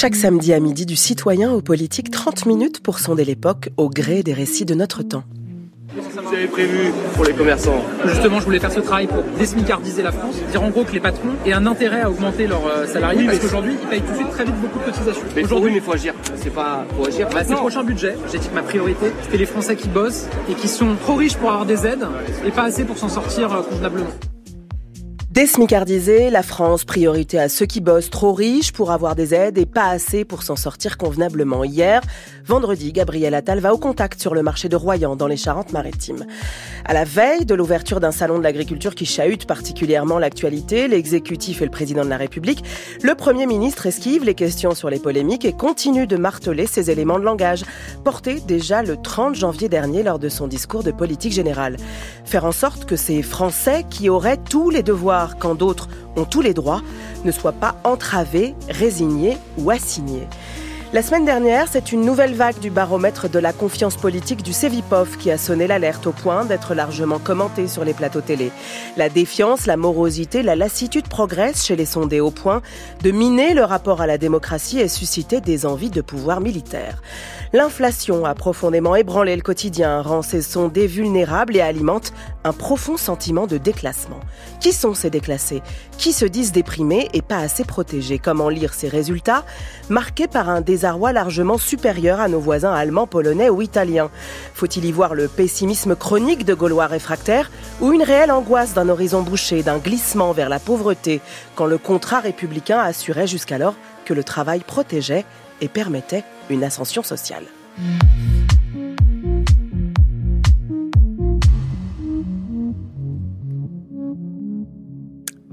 Chaque samedi à midi, du citoyen au politique, 30 minutes pour sonder l'époque au gré des récits de notre temps. Vous avez prévu pour les commerçants? Justement, je voulais faire ce travail pour désmicardiser la France, dire en gros que les patrons aient un intérêt à augmenter leurs euh, salariés parce qu'aujourd'hui, ils payent tout de suite très vite beaucoup de cotisations. Mais Aujourd'hui, oui, mais faut agir. C'est pas pour agir. bah, c'est le prochain budget. J'ai dit que ma priorité, c'était les Français qui bossent et qui sont trop riches pour avoir des aides et pas assez pour s'en sortir euh, convenablement. Désmicardiser, la France, priorité à ceux qui bossent trop riches pour avoir des aides et pas assez pour s'en sortir convenablement. Hier, vendredi, Gabriel Attal va au contact sur le marché de Royan dans les Charentes-Maritimes. À la veille de l'ouverture d'un salon de l'agriculture qui chahute particulièrement l'actualité, l'exécutif et le président de la République, le Premier ministre esquive les questions sur les polémiques et continue de marteler ses éléments de langage, portés déjà le 30 janvier dernier lors de son discours de politique générale. Faire en sorte que ces Français qui auraient tous les devoirs quand d'autres ont tous les droits ne soient pas entravés, résignés ou assignés. La semaine dernière, c'est une nouvelle vague du baromètre de la confiance politique du Cevipof qui a sonné l'alerte au point d'être largement commenté sur les plateaux télé. La défiance, la morosité, la lassitude progressent chez les sondés au point de miner le rapport à la démocratie et susciter des envies de pouvoir militaire. L'inflation a profondément ébranlé le quotidien, rend ces sondés vulnérables et alimente un profond sentiment de déclassement. Qui sont ces déclassés? Qui se disent déprimés et pas assez protégés? Comment lire ces résultats? Marqués par un désarroi largement supérieur à nos voisins allemands, polonais ou italiens. Faut-il y voir le pessimisme chronique de Gaulois réfractaires ou une réelle angoisse d'un horizon bouché, d'un glissement vers la pauvreté, quand le contrat républicain assurait jusqu'alors que le travail protégeait et permettait une ascension sociale?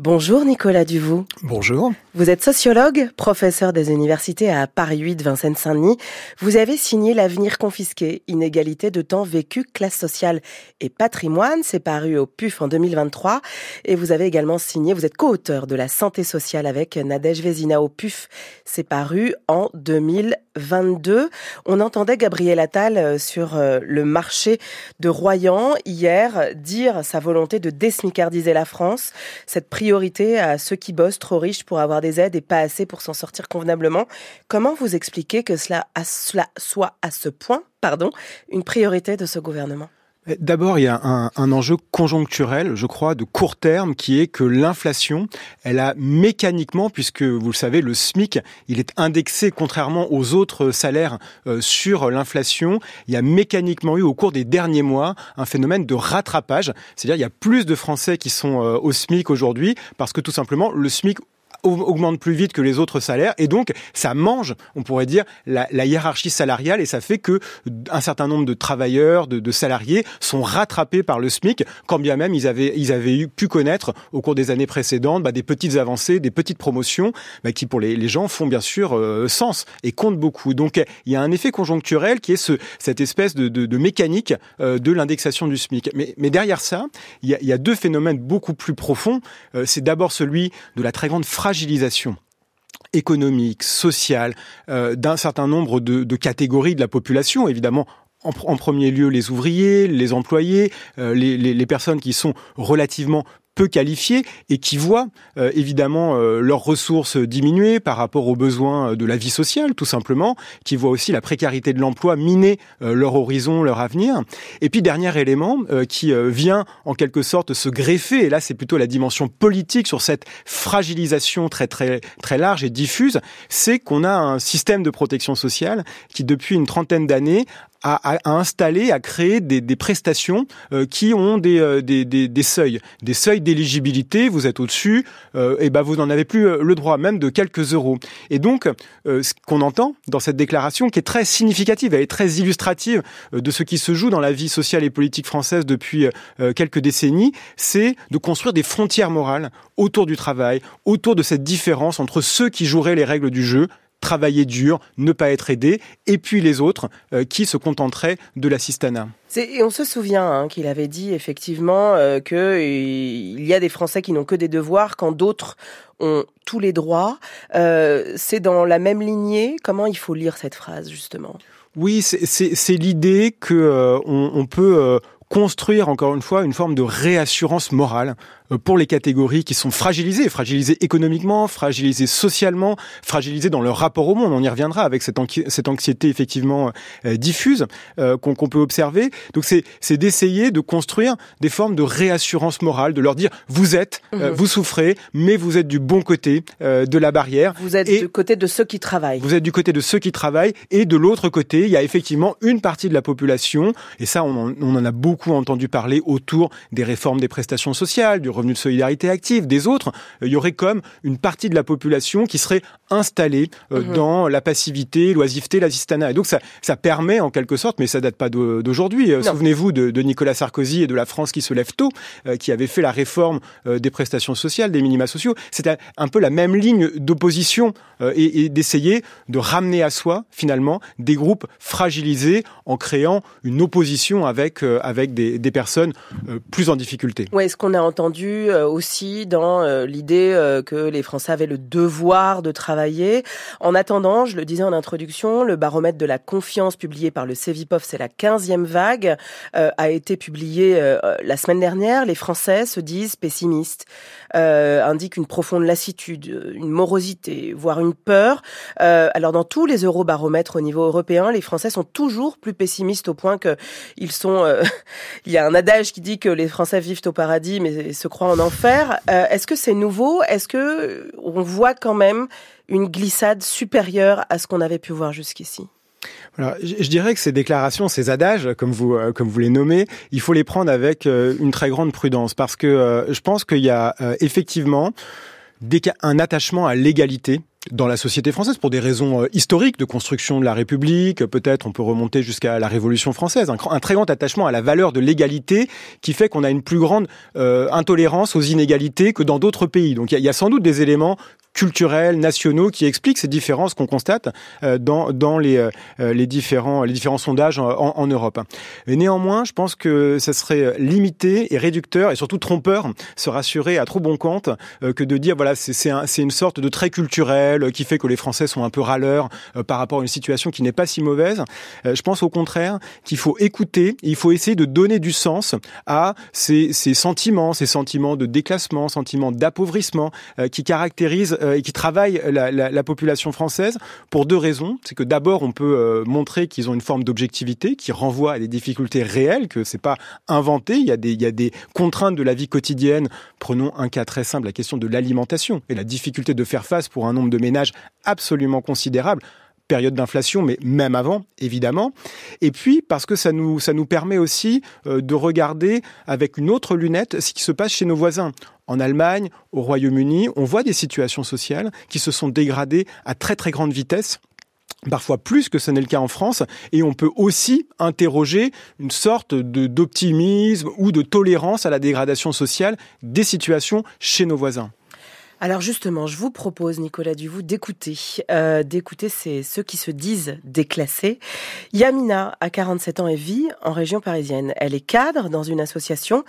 Bonjour Nicolas Duvaux. Bonjour. Vous êtes sociologue, professeur des universités à Paris 8, Vincennes-Saint-Denis. Vous avez signé L'avenir confisqué, inégalité de temps vécu, classe sociale et patrimoine. C'est paru au PUF en 2023. Et vous avez également signé, vous êtes co-auteur de La santé sociale avec Nadège Vézina au PUF. C'est paru en 2022. On entendait Gabriel Attal euh, sur euh, le marché de Royan hier dire sa volonté de désmicardiser la France. Cette priorité à ceux qui bossent trop riches pour avoir des aides et pas assez pour s'en sortir convenablement. Comment vous expliquez que cela, soit à ce point, pardon, une priorité de ce gouvernement? D'abord, il y a un, un, enjeu conjoncturel, je crois, de court terme, qui est que l'inflation, elle a mécaniquement, puisque vous le savez, le SMIC, il est indexé contrairement aux autres salaires euh, sur l'inflation. Il y a mécaniquement eu au cours des derniers mois un phénomène de rattrapage, c'est-à-dire il y a plus de Français qui sont euh, au SMIC aujourd'hui parce que tout simplement le SMIC augmente plus vite que les autres salaires et donc ça mange, on pourrait dire, la, hiérarchie salariale et ça fait que un certain nombre de travailleurs, de, salariés sont rattrapés par le SMIC, quand bien même ils avaient ils avaient eu, pu connaître au cours des années précédentes bah, des petites avancées, des petites promotions bah, qui pour les, gens font bien sûr euh, sens et comptent beaucoup. Donc il y a un effet conjoncturel qui est ce, cette espèce de, mécanique euh, de l'indexation du SMIC. Mais, derrière ça, il y, a, deux phénomènes beaucoup plus profonds. Euh, C'est d'abord celui de la très grande fragilisation économique, sociale, euh, d'un certain nombre de, catégories de la population, évidemment. En, premier lieu, les ouvriers, les employés, euh, les personnes qui sont relativement peu qualifiés et qui voient euh, évidemment euh, leurs ressources diminuer par rapport aux besoins de la vie sociale, tout simplement, qui voient aussi la précarité de l'emploi miner euh, leur horizon, leur avenir. Et puis dernier élément qui vient en quelque sorte se greffer, et là c'est plutôt la dimension politique sur cette fragilisation très très très large et diffuse, c'est qu'on a un système de protection sociale qui depuis une trentaine d'années à, à, installer, à créer des, des prestations euh, qui ont des, euh, des, des, des, seuils, des seuils d'éligibilité. Vous êtes au-dessus, euh, et ben vous n'en avez plus le droit, même de quelques euros. Et donc, ce qu'on entend dans cette déclaration, qui est très significative, elle est très illustrative de ce qui se joue dans la vie sociale et politique française depuis quelques décennies, c'est de construire des frontières morales autour du travail, autour de cette différence entre ceux qui joueraient les règles du jeu travailler dur, ne pas être aidé, et puis les autres euh, qui se contenteraient de l'assistanat. Et on se souvient hein, qu'il avait dit effectivement euh, qu'il y a des Français qui n'ont que des devoirs quand d'autres ont tous les droits. Euh, c'est dans la même lignée. Comment il faut lire cette phrase justement? Oui, c'est l'idée que euh, on, on, peut construire encore une fois une forme de réassurance morale pour les catégories qui sont fragilisées, fragilisées économiquement, fragilisées socialement, fragilisées dans leur rapport au monde. On y reviendra avec cette, cette anxiété effectivement euh, diffuse euh, qu'on peut observer. Donc c'est d'essayer de construire des formes de réassurance morale, de leur dire vous êtes, mhm. vous souffrez, mais vous êtes du bon côté de la barrière. Vous êtes du côté de ceux qui travaillent. Vous êtes du côté de ceux qui travaillent et de l'autre côté, il y a effectivement une partie de la population et ça on en, on en a beaucoup entendu parler autour des réformes des prestations sociales, du revenu de solidarité active, des autres, euh, il y aurait comme une partie de la population qui serait installée euh, mhm. dans la passivité, l'oisiveté, l'assistanat. Et donc ça, ça permet en quelque sorte, mais ça date pas d'aujourd'hui. Euh, souvenez-vous de, de, Nicolas Sarkozy et de la France qui se lève tôt, qui avait fait la réforme des prestations sociales, des minima sociaux. C'était un peu la même ligne d'opposition et, et d'essayer de ramener à soi finalement des groupes fragilisés en créant une opposition avec avec des, des personnes plus en difficulté. Ouais, ce qu'on a entendu euh, aussi dans euh, l'idée euh, que les Français avaient le devoir de travailler. En attendant, je le disais en introduction, le baromètre de la confiance publié par le Cevipof, c'est la 15e vague, a été publié la semaine dernière. Les Français se disent pessimistes, indiquent une profonde lassitude, une morosité, voire une peur. alors dans tous les eurobaromètres au niveau européen, les Français sont toujours plus pessimistes au point que ils sont. il y a un adage qui dit que les Français vivent au paradis, mais se en enfer. Euh, est-ce que c'est nouveau? Est-ce que on voit quand même une glissade supérieure à ce qu'on avait pu voir jusqu'ici? Je dirais que ces déclarations, ces adages, comme vous euh, comme vous les nommez, il faut les prendre avec euh, une très grande prudence. Parce que je pense qu'il y a effectivement un attachement à l'égalité dans la société française pour des raisons euh, historiques de construction de la République. Peut-être on peut remonter jusqu'à la Révolution française. Un, très grand attachement à la valeur de l'égalité qui fait qu'on a une plus grande euh, intolérance aux inégalités que dans d'autres pays. Donc il y, a sans doute des éléments culturels, nationaux, qui expliquent ces différences qu'on constate euh, dans, dans les, euh, les, différents, les différents sondages en, en, Europe. Néanmoins, je pense que ça serait limité et réducteur et surtout trompeur, se rassurer à trop bon compte euh, que de dire voilà c'est un, une sorte de trait culturel qui fait que les Français sont un peu râleurs par rapport à une situation qui n'est pas si mauvaise. je pense au contraire qu'il faut écouter, il faut essayer de donner du sens à ces, ces sentiments, ces sentiments de déclassement, sentiments d'appauvrissement qui caractérisent euh, et qui travaillent la, la, la, population française pour deux raisons. C'est que d'abord, on peut euh, montrer qu'ils ont une forme d'objectivité qui renvoie à des difficultés réelles, que c'est pas inventé. Il y a des contraintes de la vie quotidienne. Prenons un cas très simple, la question de l'alimentation et la difficulté de faire face pour un nombre de ménages absolument considérable période d'inflation, mais même avant, évidemment. Et puis parce que ça nous, nous permet aussi euh, de regarder avec une autre lunette ce qui se passe chez nos voisins. En Allemagne, au Royaume-Uni, on voit des situations sociales qui se sont dégradées à très très grande vitesse parfois plus que ce n'est le cas en France, et on peut aussi interroger une sorte d'optimisme ou de tolérance à la dégradation sociale des situations chez nos voisins. Alors justement, je vous propose, Nicolas Duvou, d'écouter, euh, d'écouter ceux qui se disent déclassés. Yamina, a 47 ans et vit en région parisienne. Elle est cadre dans une association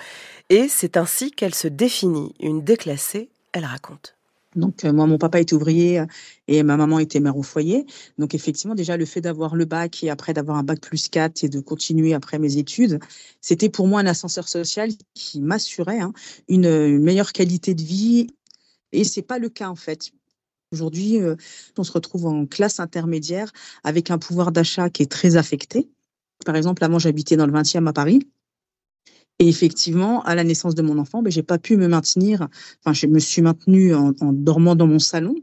et c'est ainsi qu'elle se définit. Une déclassée, elle raconte. Donc euh, moi, mon papa était ouvrier et ma maman était mère au foyer. Donc effectivement, déjà le fait d'avoir le bac et après d'avoir un bac plus 4 et de continuer après mes études, c'était pour moi un ascenseur social qui m'assurait hein, une meilleure qualité de vie et c'est pas le cas en fait. Aujourd'hui, euh, on se retrouve en classe intermédiaire avec un pouvoir d'achat qui est très affecté. Par exemple, avant, j'habitais dans le 20e à Paris. Et effectivement, à la naissance de mon enfant, ben, j'ai pas pu me maintenir. Enfin, je me suis maintenue en, dormant dans mon salon.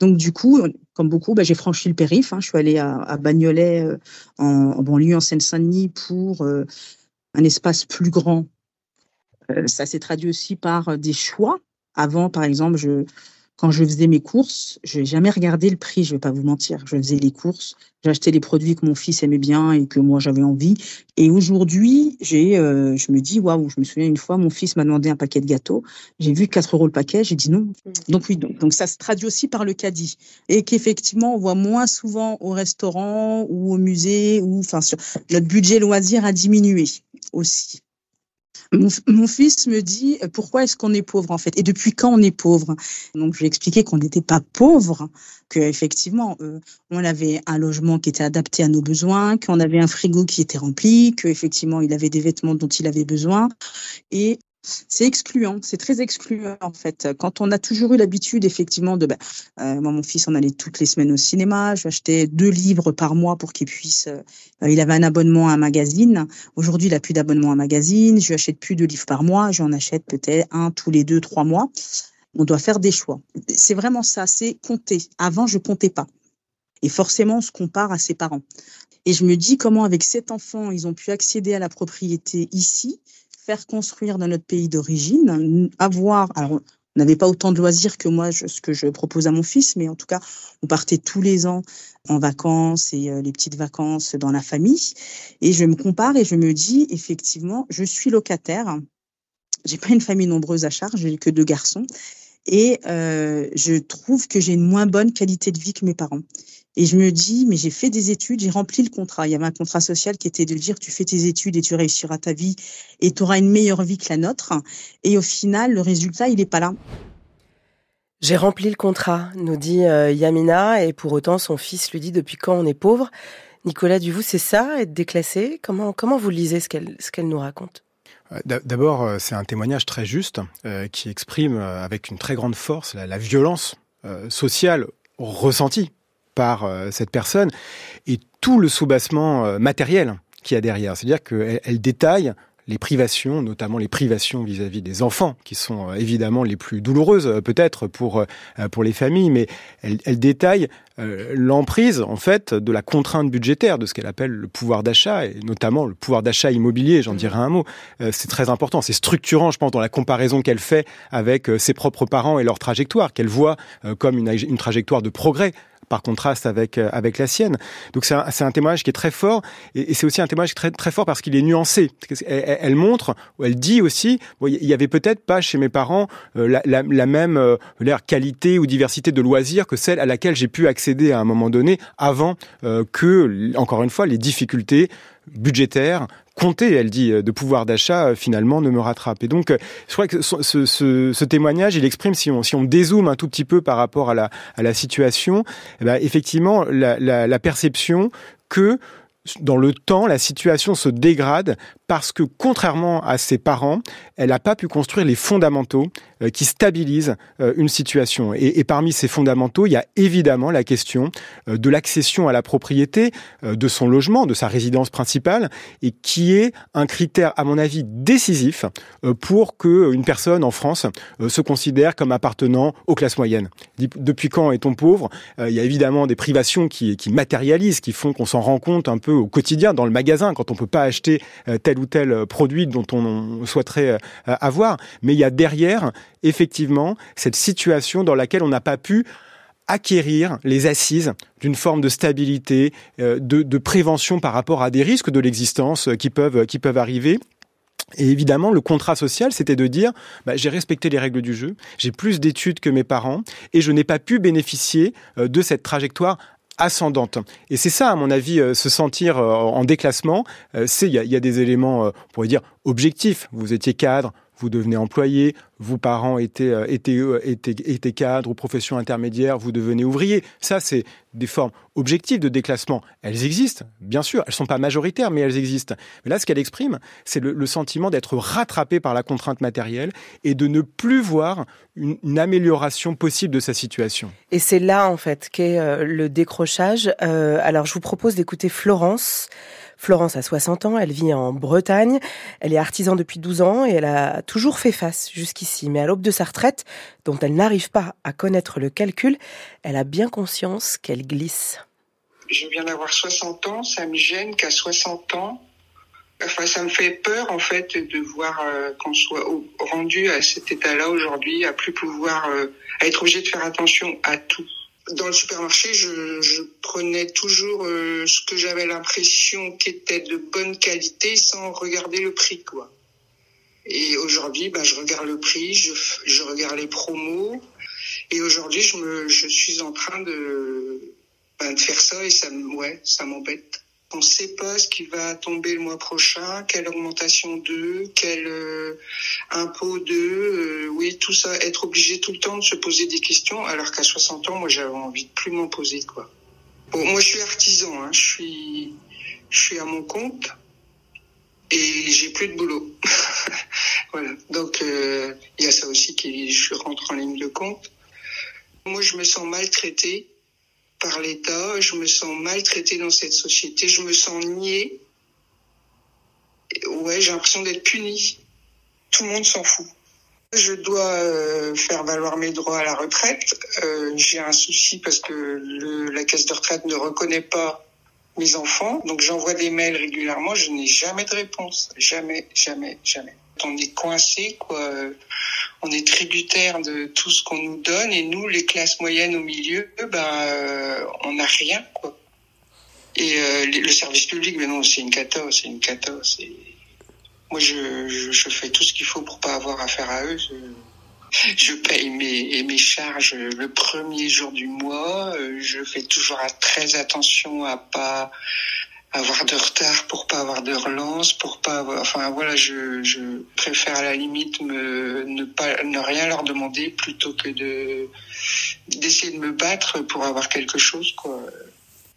Donc, du coup, comme beaucoup, ben, j'ai franchi le périph. Hein. Je suis allée à, Bagnolet, euh, en, banlieue, en Seine-Saint-Denis, pour euh, un espace plus grand. ça s'est traduit aussi par des choix avant, par exemple, je, quand je faisais mes courses, je n'ai jamais regardé le prix, je ne vais pas vous mentir. Je faisais les courses, j'achetais les produits que mon fils aimait bien et que moi j'avais envie. Et aujourd'hui, j'ai, euh, je me dis, waouh, je me souviens une fois, mon fils m'a demandé un paquet de gâteaux. J'ai vu 4 euros le paquet, j'ai dit non. Mmh. Donc oui, donc, donc ça se traduit aussi par le caddie. Et qu'effectivement, on voit moins souvent au restaurant ou au musée, ou enfin, notre budget loisir a diminué aussi. Mon, fils me dit pourquoi est-ce qu'on est pauvre en fait? Et depuis quand on est pauvre? Donc je lui ai expliqué qu'on n'était pas pauvre, que effectivement euh, on avait un logement qui était adapté à nos besoins, qu'on avait un frigo qui était rempli, que effectivement il avait des vêtements dont il avait besoin et c'est excluant, c'est très excluant en fait. Quand on a toujours eu l'habitude effectivement de, ben, euh, moi mon fils on allait toutes les semaines au cinéma, je achetais deux livres par mois pour qu'il puisse, euh, il avait un abonnement à un magazine. Aujourd'hui il a plus d'abonnement à un magazine, je lui achète plus de livres par mois, j'en achète peut-être un tous les deux trois mois. On doit faire des choix. C'est vraiment ça, c'est compter. Avant je comptais pas. Et forcément on se compare à ses parents. Et je me dis comment avec cet enfant ils ont pu accéder à la propriété ici faire construire dans notre pays d'origine, avoir, alors on n'avait pas autant de loisirs que moi, ce que je propose à mon fils, mais en tout cas, on partait tous les ans en vacances et euh, les petites vacances dans la famille. Et je me compare et je me dis, effectivement, je suis locataire. J'ai pas une famille nombreuse à charge, j'ai que deux garçons. Et euh, je trouve que j'ai une moins bonne qualité de vie que mes parents. Et je me dis, mais j'ai fait des études, j'ai rempli le contrat. Il y avait un contrat social qui était de dire, tu fais tes études et tu réussiras ta vie et tu auras une meilleure vie que la nôtre. Et au final, le résultat, il n'est pas là. J'ai rempli le contrat, nous dit euh, Yamina, et pour autant, son fils lui dit depuis quand on est pauvre? Nicolas Duvou, c'est ça, être déclassé? Comment, comment vous lisez ce qu'elle ce qu'elle nous raconte? Euh, D'abord, euh, c'est un témoignage très juste qui exprime avec une très grande force la, la violence sociale ressentie par euh, cette personne et tout le soubassement euh, matériel qu'il y a derrière. C'est-à-dire qu'elle elle détaille les privations, notamment les privations vis-à-vis des enfants, qui sont euh, évidemment les plus douloureuses peut-être pour pour les familles, mais elle, elle détaille l'emprise en fait de la contrainte budgétaire, de ce qu'elle appelle le pouvoir d'achat et notamment le pouvoir d'achat immobilier. J'en dirai un mot. c'est très important, c'est structurant, je pense, dans la comparaison qu'elle fait avec ses propres parents et leur trajectoire, qu'elle voit comme une, une trajectoire de progrès par contraste avec euh, avec la sienne. Donc c'est un, un, témoignage qui est très fort et, c'est aussi un témoignage très très fort parce qu'il est nuancé. Elle, elle, montre, elle dit aussi, il y avait peut-être pas chez mes parents euh, la, la, la, même euh, qualité ou diversité de loisirs que celle à laquelle j'ai pu accéder à un moment donné avant que, encore une fois, les difficultés budgétaires compter, elle dit, de pouvoir d'achat, finalement, ne me rattrape. Et donc, je crois que ce, témoignage, il exprime, si on, si on dézoome un tout petit peu par rapport à la, situation, eh ben, effectivement, la perception que dans le temps, la situation se dégrade parce que, contrairement à ses parents, elle n'a pas pu construire les fondamentaux euh, qui stabilisent euh, une situation. Et, parmi ces fondamentaux, il y a évidemment la question euh, de l'accession à la propriété de son logement, de sa résidence principale, et qui est un critère, à mon avis, décisif pour que une personne en France se considère comme appartenant aux classes moyennes. Depuis quand est-on pauvre? Il y a évidemment des privations qui, qui matérialisent, qui font qu'on s'en rend compte un peu au quotidien dans le magasin quand on peut pas acheter tel ou tel produit dont on souhaiterait avoir. Mais il y a derrière effectivement cette situation dans laquelle on n'a pas pu acquérir les assises d'une forme de stabilité, euh, de, prévention par rapport à des risques de l'existence qui peuvent, qui peuvent arriver. Et évidemment, le contrat social, c'était de dire, bah, j'ai respecté les règles du jeu, j'ai plus d'études que mes parents, et je n'ai pas pu bénéficier euh, de cette trajectoire ascendante. Et c'est ça, à mon avis, euh, se sentir en déclassement. C'est il y, y, a des éléments, on pourrait dire, objectifs. Vous étiez cadre, vous devenez employé, vos parents étaient, euh, euh, étaient, étaient cadres ou professions intermédiaires, vous devenez ouvrier. Ça, c'est des formes objectives de déclassement. Elles existent, bien sûr, elles ne sont pas majoritaires, mais elles existent. Mais là, ce qu'elle exprime, c'est le, sentiment d'être rattrapé par la contrainte matérielle et de ne plus voir une, amélioration possible de sa situation. Et c'est là, en fait, qu'est euh, le décrochage. alors, je vous propose d'écouter Florence. Florence a 60 ans, elle vit en Bretagne, elle est artisan depuis 12 ans et elle a toujours fait face jusqu'ici. Mais à l'aube de sa retraite, dont elle n'arrive pas à connaître le calcul, elle a bien conscience qu'elle glisse. Je viens d'avoir 60 ans, ça me gêne qu'à 60 ans, enfin ça me fait peur en fait de voir euh, qu'on soit rendu à cet état-là aujourd'hui, à plus pouvoir, euh, à être obligé de faire attention à tout dans le supermarché, je, je prenais toujours euh, ce que j'avais l'impression qu'était de bonne qualité sans regarder le prix, quoi. Et aujourd'hui, bah, je regarde le prix, je, je regarde les promos. Et aujourd'hui, je me, je suis en train de, bah, de faire ça et ça, ouais, ça m'embête. On ne sait pas ce qui va tomber le mois prochain, quelle augmentation de, quel euh, impôt de, euh, oui, tout ça, être obligé tout le temps de se poser des questions, alors qu'à 60 ans, moi, j'avais envie de plus m'en poser, quoi. Bon, moi, je suis artisan, hein, je suis, je suis à mon compte et j'ai plus de boulot. voilà. Donc, euh, il y a ça aussi qui, je rentre en ligne de compte. Moi, je me sens maltraitée par l'État, je me sens maltraitée dans cette société, je me sens niée. Ouais, j'ai l'impression d'être punie. Tout le monde s'en fout. Je dois euh, faire valoir mes droits à la retraite. Euh, j'ai un souci parce que le, la caisse de retraite ne reconnaît pas mes enfants. Donc j'envoie des mails régulièrement. Je n'ai jamais de réponse. Jamais, jamais, jamais. On est coincé, quoi on est tributaire de tout ce qu'on nous donne et nous, les classes moyennes au milieu, ben, euh, on n'a rien, quoi. Et euh, le service public, mais non, c'est une cata, c'est une cata. C'est... Moi, je, fais tout ce qu'il faut pour pas avoir affaire à eux. Je, paye mes, mes charges le premier jour du mois. Euh, je fais toujours très attention à pas avoir de retard pour pas avoir de relance, pour pas avoir, enfin voilà, je, je préfère à la limite me, ne pas, ne rien leur demander plutôt que de, d'essayer de me battre pour avoir quelque chose, quoi.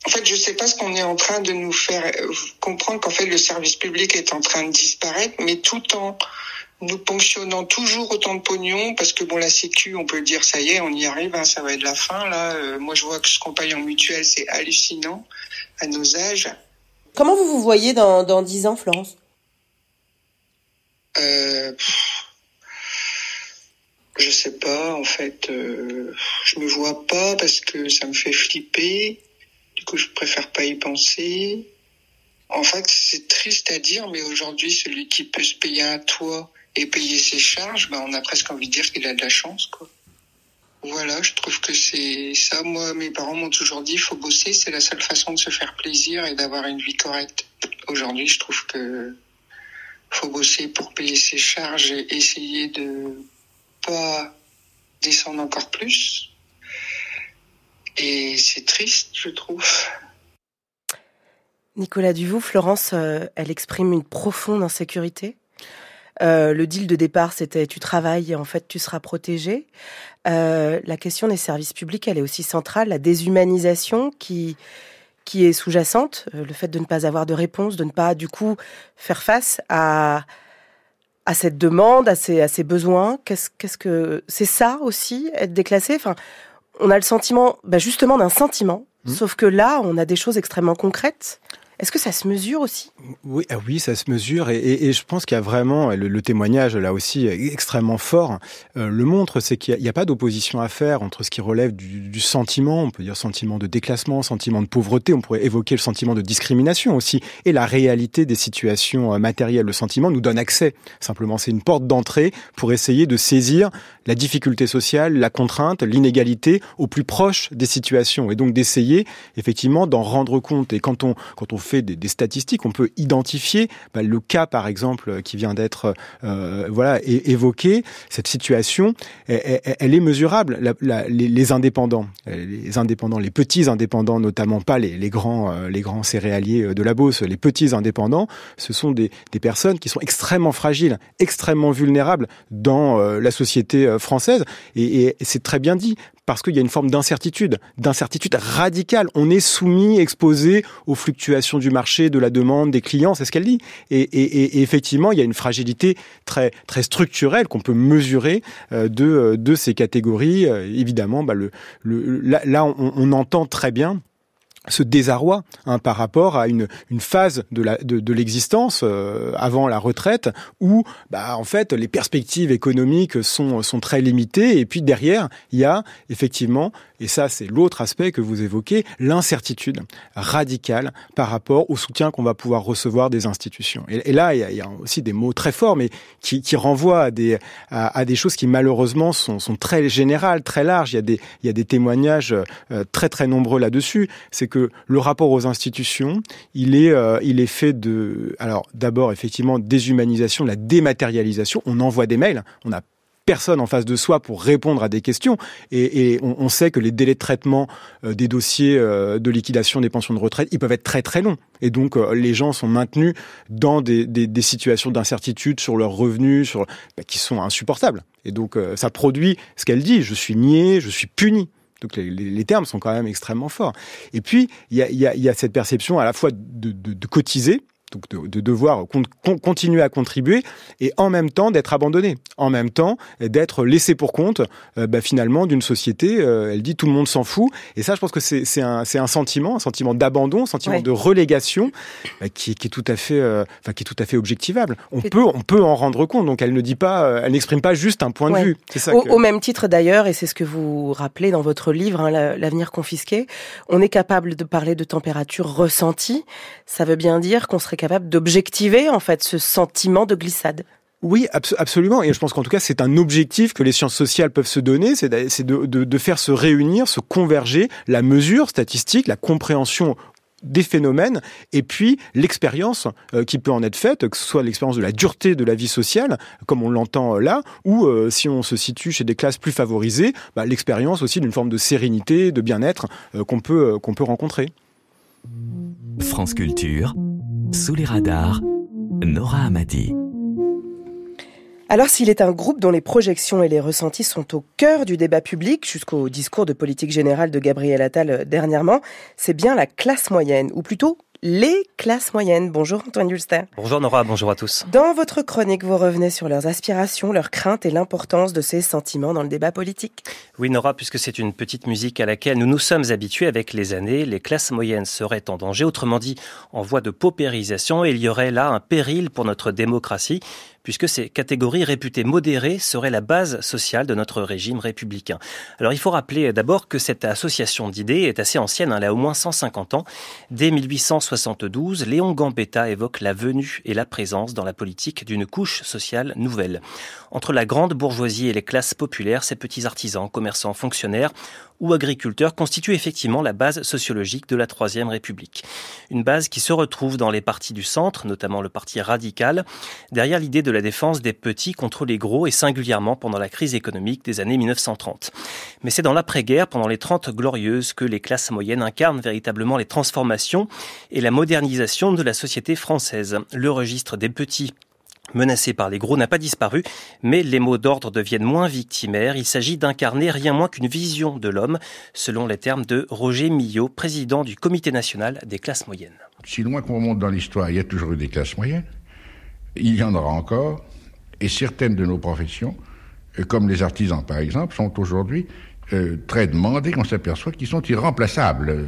En fait, je sais pas ce qu'on est en train de nous faire comprendre qu'en fait le service public est en train de disparaître, mais tout en nous ponctionnant toujours autant de pognon parce que bon la sécu on peut dire ça y est on y arrive hein, ça va être la fin là euh, moi je vois que ce en mutuelle c'est hallucinant à nos âges Comment vous vous voyez dans, dans 10 ans, Florence? Euh, Je sais pas, en fait. Euh, je me vois pas parce que ça me fait flipper. Du coup, je préfère pas y penser. En fait, c'est triste à dire, mais aujourd'hui, celui qui peut se payer un toit et payer ses charges, bah, on a presque envie de dire qu'il a de la chance, quoi. Voilà, je trouve que c'est ça. Moi, mes parents m'ont toujours dit, faut bosser, c'est la seule façon de se faire plaisir et d'avoir une vie correcte. Aujourd'hui, je trouve que faut bosser pour payer ses charges et essayer de pas descendre encore plus. Et c'est triste, je trouve. Nicolas Duvaux, Florence, euh, elle exprime une profonde insécurité. Euh, le deal de départ, c'était tu travailles et en fait tu seras protégé. Euh, la question des services publics, elle est aussi centrale. La déshumanisation qui qui est sous-jacente, euh, le fait de ne pas avoir de réponse, de ne pas du coup faire face à à cette demande, à ces, à ces besoins. Qu'est-ce qu'est-ce que c'est ça aussi être déclassé? Enfin, on a le sentiment, bah justement, d'un sentiment. Mmh. Sauf que là, on a des choses extrêmement concrètes. Est-ce que ça se mesure aussi? Oui, ah oui, ça se mesure et, je pense qu'il y a vraiment le, le, témoignage là aussi extrêmement fort euh, le montre, c'est qu'il n'y a, pas d'opposition à faire entre ce qui relève du, sentiment, on peut dire sentiment de déclassement, sentiment de pauvreté, on pourrait évoquer le sentiment de discrimination aussi, et la réalité des situations euh, matérielles. Le sentiment nous donne accès. Simplement, c'est une porte d'entrée pour essayer de saisir la difficulté sociale, la contrainte, l'inégalité au plus proche des situations et donc d'essayer effectivement d'en rendre compte. Et quand on quand on des, statistiques, on peut identifier bah, le cas, par exemple, qui vient d'être euh, évoqué. Cette situation, elle, est mesurable. Les, indépendants, les indépendants, les petits indépendants, notamment pas les, les grands, euh, les grands céréaliers de la Beauce, les petits indépendants, ce sont des, des personnes qui sont extrêmement fragiles, extrêmement vulnérables dans euh, la société française. Et c'est très bien dit parce qu'il y a une forme d'incertitude, d'incertitude radicale. On est soumis, exposé aux fluctuations du marché, de la demande, des clients, c'est ce qu'elle dit. Et, effectivement, il y a une fragilité très, très structurelle qu'on peut mesurer euh, de, de ces catégories. Euh, évidemment, bah là, on entend très bien ce désarroi hein, par rapport à une, une phase de, la, de, de l'existence euh, avant la retraite où bah, en fait les perspectives économiques sont, sont très limitées. Et puis derrière il y a effectivement et ça c'est l'autre aspect que vous évoquez l'incertitude radicale par rapport au soutien qu'on va pouvoir recevoir des institutions. Et, là il y, a, y, a, aussi des mots très forts mais qui, qui renvoient à des, à, des choses qui malheureusement sont, sont très générales très larges. Il y a des, y a des témoignages euh, très très nombreux là-dessus que le rapport aux institutions, il est, euh, il est fait de, alors d'abord effectivement déshumanisation, la dématérialisation. On envoie des mails, on a personne en face de soi pour répondre à des questions. Et, on, sait que les délais de traitement euh, des dossiers euh, de liquidation des pensions de retraite, ils peuvent être très très longs. Et donc les gens sont maintenus dans des, situations d'incertitude sur leurs revenus, sur bah, qui sont insupportables. Et donc ça produit ce qu'elle dit je suis nié, je suis puni. Donc les, termes sont quand même extrêmement forts. Et puis il y a, cette perception à la fois de cotiser donc de, devoir continuer à contribuer et en même temps d'être abandonné, en même temps d'être laissé pour compte euh, bah, finalement d'une société. Euh, elle dit tout le monde s'en fout et ça, je pense que c'est un, un sentiment, un sentiment d'abandon, un sentiment de relégation bah, qui, qui, est tout à fait, euh, enfin qui est tout à fait objectivable. On peut on peut en rendre compte. Donc elle ne dit pas, elle n'exprime pas juste un point de vue. Ça au, au, même titre d'ailleurs, et c'est ce que vous rappelez dans votre livre, hein, l'avenir confisqué, on est capable de parler de température ressentie. Ça veut bien dire qu'on serait capable d'objectiver en fait ce sentiment de glissade. Oui, absolument. Et je pense qu'en tout cas, c'est un objectif que les sciences sociales peuvent se donner, c'est de, faire se réunir, se converger la mesure statistique, la compréhension des phénomènes et puis l'expérience euh, qui peut en être faite, que ce soit l'expérience de la dureté de la vie sociale, comme on l'entend là, ou euh, si on se situe chez des classes plus favorisées, bah, l'expérience aussi d'une forme de sérénité, de bien-être euh, qu'on peut, qu'on peut rencontrer. France Culture, sous les radars, Nora Amadi. Alors s'il est un groupe dont les projections et les ressentis sont au cœur du débat public jusqu'au discours de politique générale de Gabriel Attal dernièrement, c'est bien la classe moyenne, ou plutôt les classes moyennes. Bonjour Antoine Dulster. Bonjour Nora, bonjour à tous. Dans votre chronique, vous revenez sur leurs aspirations, leurs craintes et l'importance de ces sentiments dans le débat politique. Oui Nora, puisque c'est une petite musique à laquelle nous nous sommes habitués avec les années, les classes moyennes seraient en danger, autrement dit en voie de paupérisation, et il y aurait là un péril pour notre démocratie puisque ces catégories réputées modérées seraient la base sociale de notre régime républicain. Alors il faut rappeler d'abord que cette association d'idées est assez ancienne, hein, elle a au moins 150 ans. Dès 1872, Léon Gambetta évoque la venue et la présence dans la politique d'une couche sociale nouvelle. Entre la grande bourgeoisie et les classes populaires, ces petits artisans, commerçants, fonctionnaires ou agriculteurs constituent effectivement la base sociologique de la Troisième République. Une base qui se retrouve dans les partis du centre, notamment le parti radical, derrière l'idée de la défense des petits contre les gros et singulièrement pendant la crise économique des années 1930. Mais c'est dans l'après-guerre, pendant les Trente glorieuses, que les classes moyennes incarnent véritablement les transformations et la modernisation de la société française. Le registre des petits menacé par les gros n'a pas disparu, mais les mots d'ordre deviennent moins victimaires. Il s'agit d'incarner rien moins qu'une vision de l'homme, selon les termes de Roger Millot, président du Comité national des classes moyennes. Si loin qu'on remonte dans l'histoire, il y a toujours eu des classes moyennes, il y en aura encore, et certaines de nos professions, euh, comme les artisans par exemple, sont aujourd'hui euh, très demandées, on s'aperçoit qu'ils sont irremplaçables.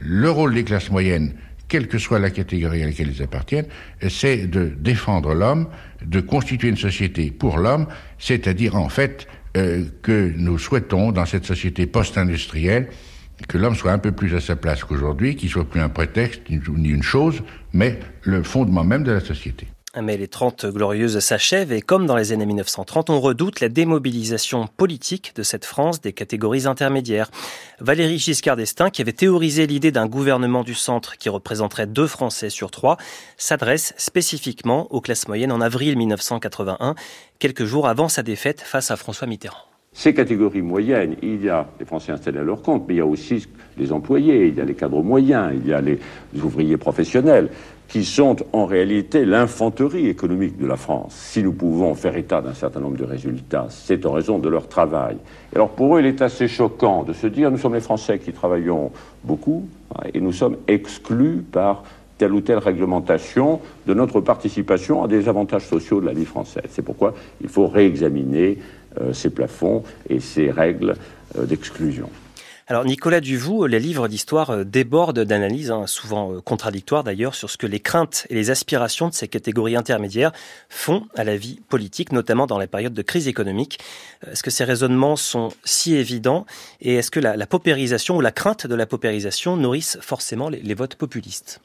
Le rôle des classes moyennes, quelle que soit la catégorie à laquelle ils appartiennent, c'est de défendre l'homme, de constituer une société pour l'homme, c'est-à-dire en fait euh, que nous souhaitons dans cette société post-industrielle que l'homme soit un peu plus à sa place qu'aujourd'hui, qu'il soit plus un prétexte ni une chose, mais le fondement même de la société. Mais les 30 glorieuses s'achèvent et comme dans les années 1930, on redoute la démobilisation politique de cette France des catégories intermédiaires. Valérie Giscard d'Estaing, qui avait théorisé l'idée d'un gouvernement du centre qui représenterait deux Français sur trois, s'adresse spécifiquement aux classes moyennes en avril 1981, quelques jours avant sa défaite face à François Mitterrand. Ces catégories moyennes, il y a les Français installés à leur compte, mais il y a aussi les employés, il y a les cadres moyens, il y a les ouvriers professionnels qui sont en réalité l'infanterie économique de la France. Si nous pouvons faire état d'un certain nombre de résultats, c'est en raison de leur travail. alors pour eux, il est assez choquant de se dire, nous sommes les Français qui travaillons beaucoup, hein, et nous sommes exclus par telle ou telle réglementation de notre participation à des avantages sociaux de la vie française. C'est pourquoi il faut réexaminer euh, ces plafonds et ces règles euh, d'exclusion. Alors Nicolas Duvou, les livres d'histoire euh, débordent d'analyses, hein, souvent euh, contradictoires d'ailleurs, sur ce que les craintes et les aspirations de ces catégories intermédiaires font à la vie politique, notamment dans la période de crise économique. Euh, est-ce que ces raisonnements sont si évidents et est-ce que la, paupérisation ou la crainte de la paupérisation nourrissent forcément les votes populistes?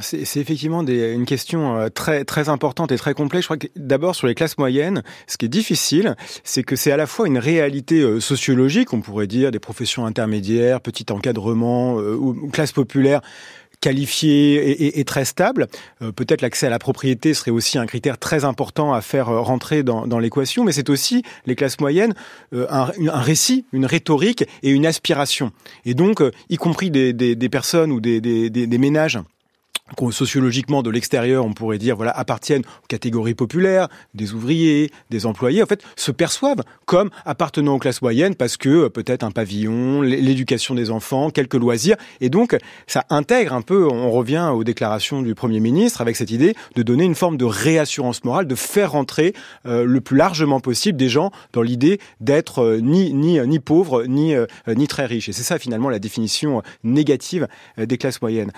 C'est effectivement des, une question euh, très très importante et très complexe. Je crois que d'abord sur les classes moyennes, ce qui est difficile, c'est que c'est à la fois une réalité euh, sociologique, on pourrait dire des professions intermédiaires, petit encadrement euh, ou classe populaire qualifiée et, très stable. Peut-être l'accès à la propriété serait aussi un critère très important à faire rentrer dans, dans l'équation, mais c'est aussi les classes moyennes un, un, récit, une rhétorique et une aspiration. Et donc, y compris des, des, des personnes ou des, des ménages sociologiquement de l'extérieur, on pourrait dire, voilà, appartiennent aux catégories populaires, des ouvriers, des employés, en fait, se perçoivent comme appartenant aux classes moyennes parce que euh, peut-être un pavillon, l'éducation des enfants, quelques loisirs, et donc ça intègre un peu, on revient aux déclarations du Premier ministre avec cette idée de donner une forme de réassurance morale, de faire rentrer euh, le plus largement possible des gens dans l'idée d'être euh, ni ni ni pauvres ni ni très riches. Et c'est ça finalement la définition négative des classes moyennes.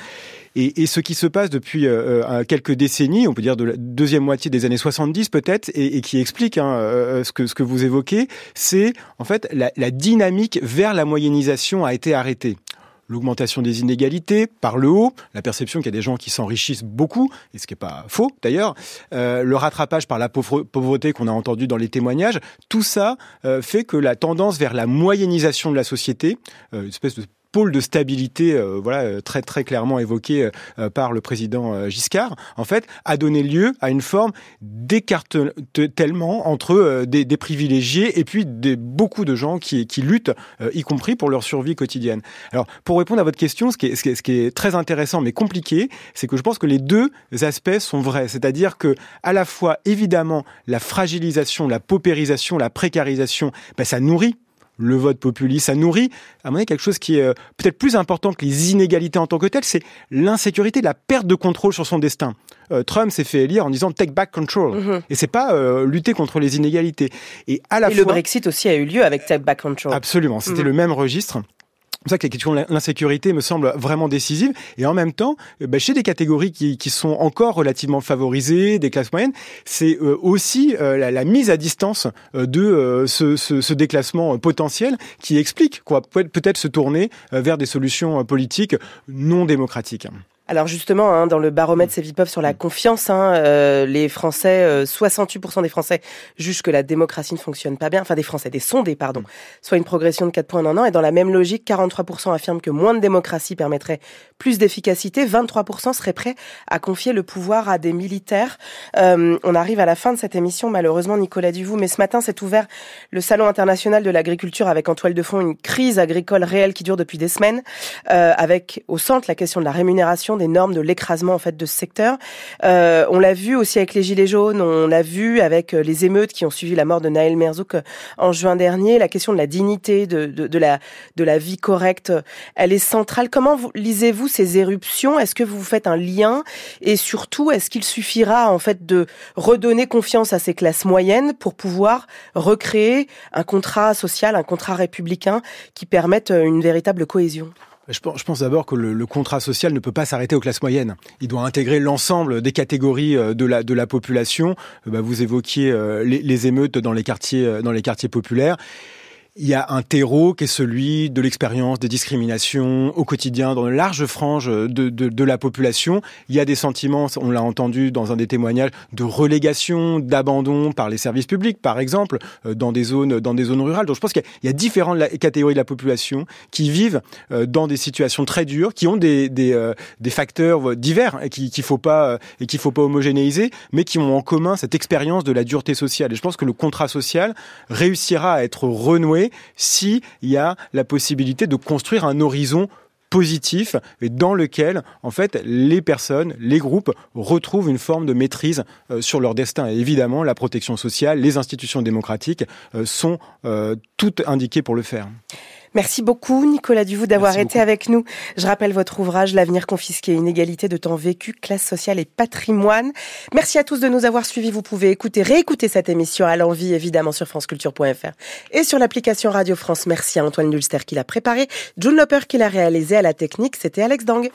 Et, ce qui se passe depuis euh, euh, quelques décennies, on peut dire de la deuxième moitié des années 70 peut-être, et, qui explique hein, euh, ce, que, vous évoquez, c'est en fait la, la dynamique vers la moyennisation a été arrêtée. L'augmentation des inégalités par le haut, la perception qu'il y a des gens qui s'enrichissent beaucoup, et ce qui n'est pas faux d'ailleurs, le rattrapage par la pauvreté qu'on a entendu dans les témoignages, tout ça fait que la tendance vers la moyennisation de la société, une espèce de pôle de stabilité, euh, voilà, euh, très très clairement évoqué euh, par le président Giscard, en fait, a donné lieu à une forme d'écartèlement entre des, des, privilégiés et puis des, beaucoup de gens qui, qui luttent, y compris pour leur survie quotidienne. Alors, pour répondre à votre question, ce qui est, ce qui est, ce qui est très intéressant mais compliqué, c'est que je pense que les deux aspects sont vrais, c'est-à-dire que à la fois, évidemment, la fragilisation, la paupérisation, la précarisation, ben, ça nourrit le vote populiste, ça nourrit, à mon avis, quelque chose qui est euh, peut-être plus important que les inégalités en tant que telles, c'est l'insécurité, la perte de contrôle sur son destin. Euh, Trump s'est fait élire en disant take back control, mhm. et c'est pas euh, lutter contre les inégalités. Et à la et le Brexit aussi a eu lieu avec take back control. Absolument, c'était mhm. le même registre. C'est ça que la question de l'insécurité me semble vraiment décisive. Et en même temps, euh, bah, chez des catégories qui, qui, sont encore relativement favorisées, des classes moyennes, c'est euh, aussi euh, la, mise à distance de ce, ce, ce, déclassement potentiel qui explique quoi peut-être se tourner vers des solutions politiques non démocratiques. Alors justement, hein, dans le baromètre Cevipof sur la confiance, hein, euh, les Français, euh, 68% des Français jugent que la démocratie ne fonctionne pas bien, enfin des Français, des sondés, pardon, soit une progression de 4 points en un an. Et dans la même logique, 43% affirment que moins de démocratie permettrait plus d'efficacité, 23% seraient prêts à confier le pouvoir à des militaires. Euh, on arrive à la fin de cette émission, malheureusement, Nicolas Duvou, mais ce matin s'est ouvert le Salon international de l'agriculture avec en toile de fond une crise agricole réelle qui dure depuis des semaines, euh, avec au centre la question de la rémunération des normes de l'écrasement en fait de ce secteur. Euh, on l'a vu aussi avec les gilets jaunes, on l'a vu avec euh, les émeutes qui ont suivi la mort de Naël Merzouk euh, en juin dernier. La question de la dignité, de, de, la de la vie correcte, elle est centrale. Comment vous, lisez-vous ces éruptions? Est-ce que vous faites un lien? Et surtout, est-ce qu'il suffira en fait de redonner confiance à ces classes moyennes pour pouvoir recréer un contrat social, un contrat républicain qui permette une véritable cohésion? Je pense, d'abord que le, contrat social ne peut pas s'arrêter aux classes moyennes. Il doit intégrer l'ensemble des catégories euh, de la, de la population. Euh, bah, vous évoquiez euh, les, les, émeutes dans les quartiers, dans les quartiers populaires il y a un terreau qui est celui de l'expérience des discriminations au quotidien dans une large frange de, de, de, la population. Il y a des sentiments, on l'a entendu dans un des témoignages, de relégation, d'abandon par les services publics, par exemple, euh, dans des zones, dans des zones rurales. Donc je pense qu'il y a différentes catégories de la population qui vivent euh, dans des situations très dures, qui ont des, des, euh, des facteurs divers et qu'il faut pas et qu'il faut pas homogénéiser, mais qui ont en commun cette expérience de la dureté sociale. Et je pense que le contrat social réussira à être renoué s'il y a la possibilité de construire un horizon positif et dans lequel en fait les personnes, les groupes retrouvent une forme de maîtrise euh, sur leur destin. Évidemment, la protection sociale, les institutions démocratiques euh, sont euh, toutes indiquées pour le faire. Merci beaucoup, Nicolas Duvou, d'avoir été avec nous. Je rappelle votre ouvrage, L'avenir confisqué, inégalité de temps vécu, classe sociale et patrimoine. Merci à tous de nous avoir suivis. Vous pouvez écouter, réécouter cette émission à l'envie, évidemment, sur franceculture.fr et sur l'application Radio France. Merci à Antoine Dulster qui l'a préparé, June Loper qui l'a réalisé à la technique. C'était Alex Dang.